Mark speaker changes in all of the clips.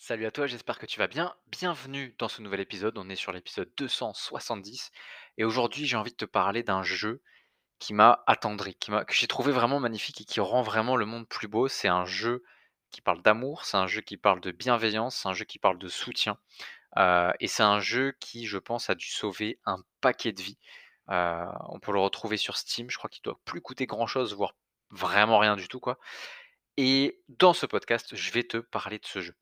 Speaker 1: Salut à toi, j'espère que tu vas bien. Bienvenue dans ce nouvel épisode. On est sur l'épisode 270 et aujourd'hui, j'ai envie de te parler d'un jeu qui m'a attendri, qui que j'ai trouvé vraiment magnifique et qui rend vraiment le monde plus beau. C'est un jeu qui parle d'amour, c'est un jeu qui parle de bienveillance, c'est un jeu qui parle de soutien, heu et c'est un jeu qui, je pense, a dû sauver un paquet de vies. Heu, on peut le retrouver sur Steam, je crois qu'il doit plus coûter grand chose, voire vraiment rien du tout, quoi et dans ce podcast, je vais te parler de ce jeu.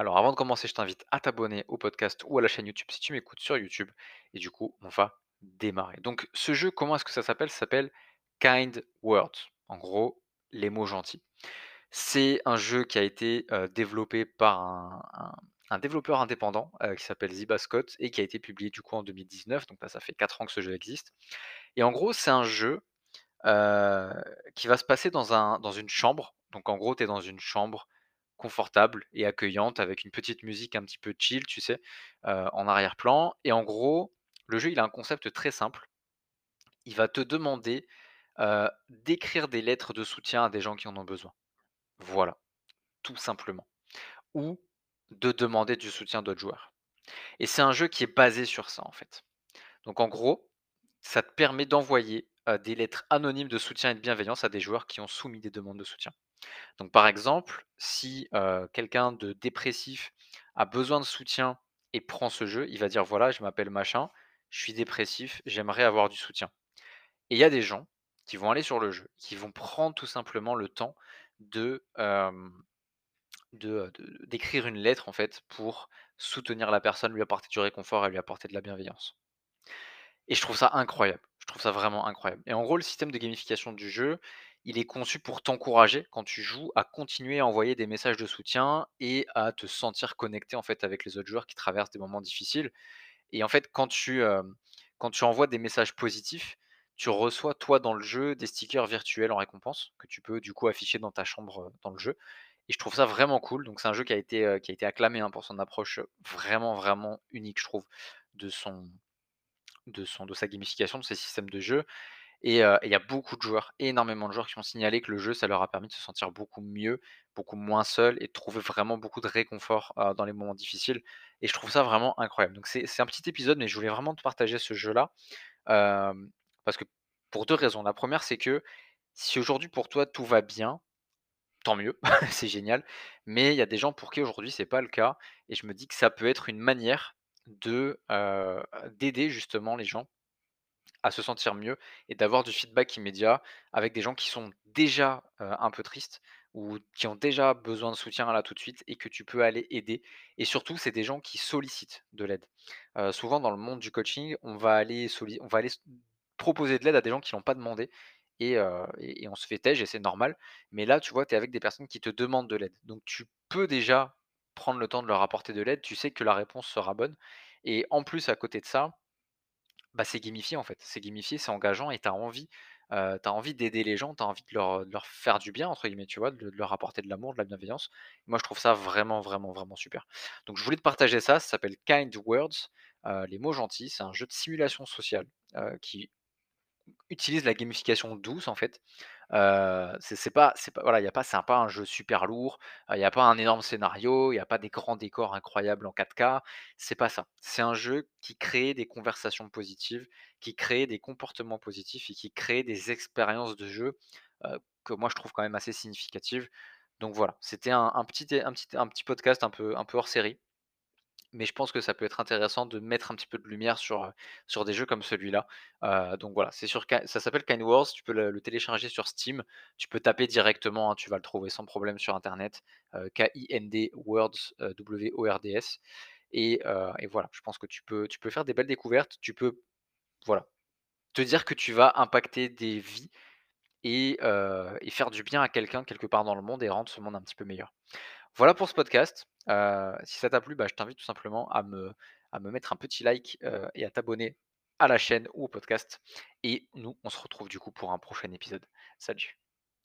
Speaker 1: Alors avant de commencer, je t'invite à t'abonner au podcast ou à la chaîne YouTube si tu m'écoutes sur YouTube. Et du coup, on va démarrer. Donc ce jeu, comment est-ce que ça s'appelle? Ça s'appelle Kind Words. En gros, les mots gentils. C'est un jeu qui a été développé par un, développeur indépendant qui s'appelle Ziba Scott et qui a été publié du coup en 2019. Donc là, ça fait 4 ans que ce jeu existe. Et en gros, c'est un jeu qui va se passer dans un dans une chambre. Donc en gros, tu es dans une chambre confortable et accueillante avec une petite musique un petit peu chill, tu sais, heu, en arrière-plan et en gros, le jeu, il a un concept très simple. Il va te demander, heu, d'écrire des lettres de soutien à des gens qui en ont besoin. Voilà, tout simplement. Ou de demander du soutien d'autres joueurs et c'est un jeu qui est basé sur ça, en fait. Donc en gros, ça te permet d'envoyer, heu, des lettres anonymes de soutien et de bienveillance à des joueurs qui ont soumis des demandes de soutien. Donc par exemple, si, quelqu'un de dépressif a besoin de soutien et prend ce jeu, il va dire: «Voilà, je m'appelle machin, je suis dépressif, j'aimerais avoir du soutien» et il y a des gens qui vont aller sur le jeu, qui vont prendre tout simplement le temps de d'écrire une lettre en fait pour soutenir la personne, lui apporter du réconfort et lui apporter de la bienveillance. Et je trouve ça incroyable. Je trouve ça vraiment incroyable. Et en gros, le système de gamification du jeu, il est conçu pour t'encourager quand tu joues à continuer à envoyer des messages de soutien et à te sentir connecté en fait avec les autres joueurs qui traversent des moments difficiles. Et en fait, quand tu, hem, quand tu envoies des messages positifs, tu reçois toi dans le jeu des stickers virtuels en récompense que tu peux du coup afficher dans ta chambre, heu, dans le jeu. Et je trouve ça vraiment cool. Donc c'est un jeu qui a été, heu, qui a été acclamé, hein, pour son approche, vraiment, vraiment unique, je trouve, de son de sa gamification, de ses systèmes de jeu et il y a beaucoup de joueurs, énormément de joueurs qui ont signalé que le jeu, ça leur a permis de se sentir beaucoup mieux, beaucoup moins seul et de trouver vraiment beaucoup de réconfort, dans les moments difficiles et je trouve ça vraiment incroyable. Donc c'est un petit épisode, mais je voulais vraiment te partager ce jeu-là, parce que pour 2 raisons. La première, c'est que si aujourd'hui pour toi tout va bien, tant mieux, c'est génial, mais il y a des gens pour qui aujourd'hui c'est pas le cas et je me dis que ça peut être une manière de, d'aider justement les gens à se sentir mieux et d'avoir du feedback immédiat avec des gens qui sont déjà, un peu tristes ou qui ont déjà besoin de soutien là tout de suite et que tu peux aller aider et surtout c'est des gens qui sollicitent de l'aide. Souvent dans le monde du coaching, on va aller proposer de l'aide à des gens qui l'ont pas demandé et on se fait tège et c'est normal. Mais là, tu vois, tu es avec des personnes qui te demandent de l'aide. Donc tu peux déjà prendre le temps de leur apporter de l'aide, tu sais que la réponse sera bonne et en plus à côté de ça, bah, c'est gamifié en fait, c'est gamifié, c'est engageant et tu as envie, envie d'aider les gens, tu as envie de leur, «faire du bien» entre guillemets, tu vois? De leur apporter de l'amour, de la bienveillance. Moi, je trouve ça vraiment, vraiment, vraiment super. Donc je voulais te partager ça, ça s'appelle Kind Words, les mots gentils. C'est un jeu de simulation sociale, qui utilise la gamification douce en fait. Heu, c'est pas un jeu super lourd, il y a pas un énorme scénario, il y a pas des grands décors incroyables en 4K, c'est pas ça. C'est un jeu qui crée des conversations positives, qui crée des comportements positifs et qui crée des expériences de jeu, que moi je trouve quand même assez significatives. Donc voilà, c'était un petit podcast un peu un peu hors série. Mais je pense que ça peut être intéressant de mettre un petit peu de lumière sur, des jeux comme celui-là. Donc voilà, sur ça s'appelle Kind tu peux le télécharger sur Steam. Tu peux taper directement, hein, tu vas le trouver sans problème sur internet, K-I-N-D Words, W-O-R-D-S et voilà, je pense que tu peux faire des belles découvertes. Tu peux, voilà, te dire que tu vas impacter des vies et faire du bien à quelqu'un quelque part dans le monde et rendre ce monde un petit peu meilleur. Voilà pour ce podcast. Heu, si ça t'a plu, bah, je t'invite tout simplement à me mettre un petit like, heu, et à t'abonner à la chaîne ou au podcast et nous, on se retrouve du coup pour un prochain épisode. Salut.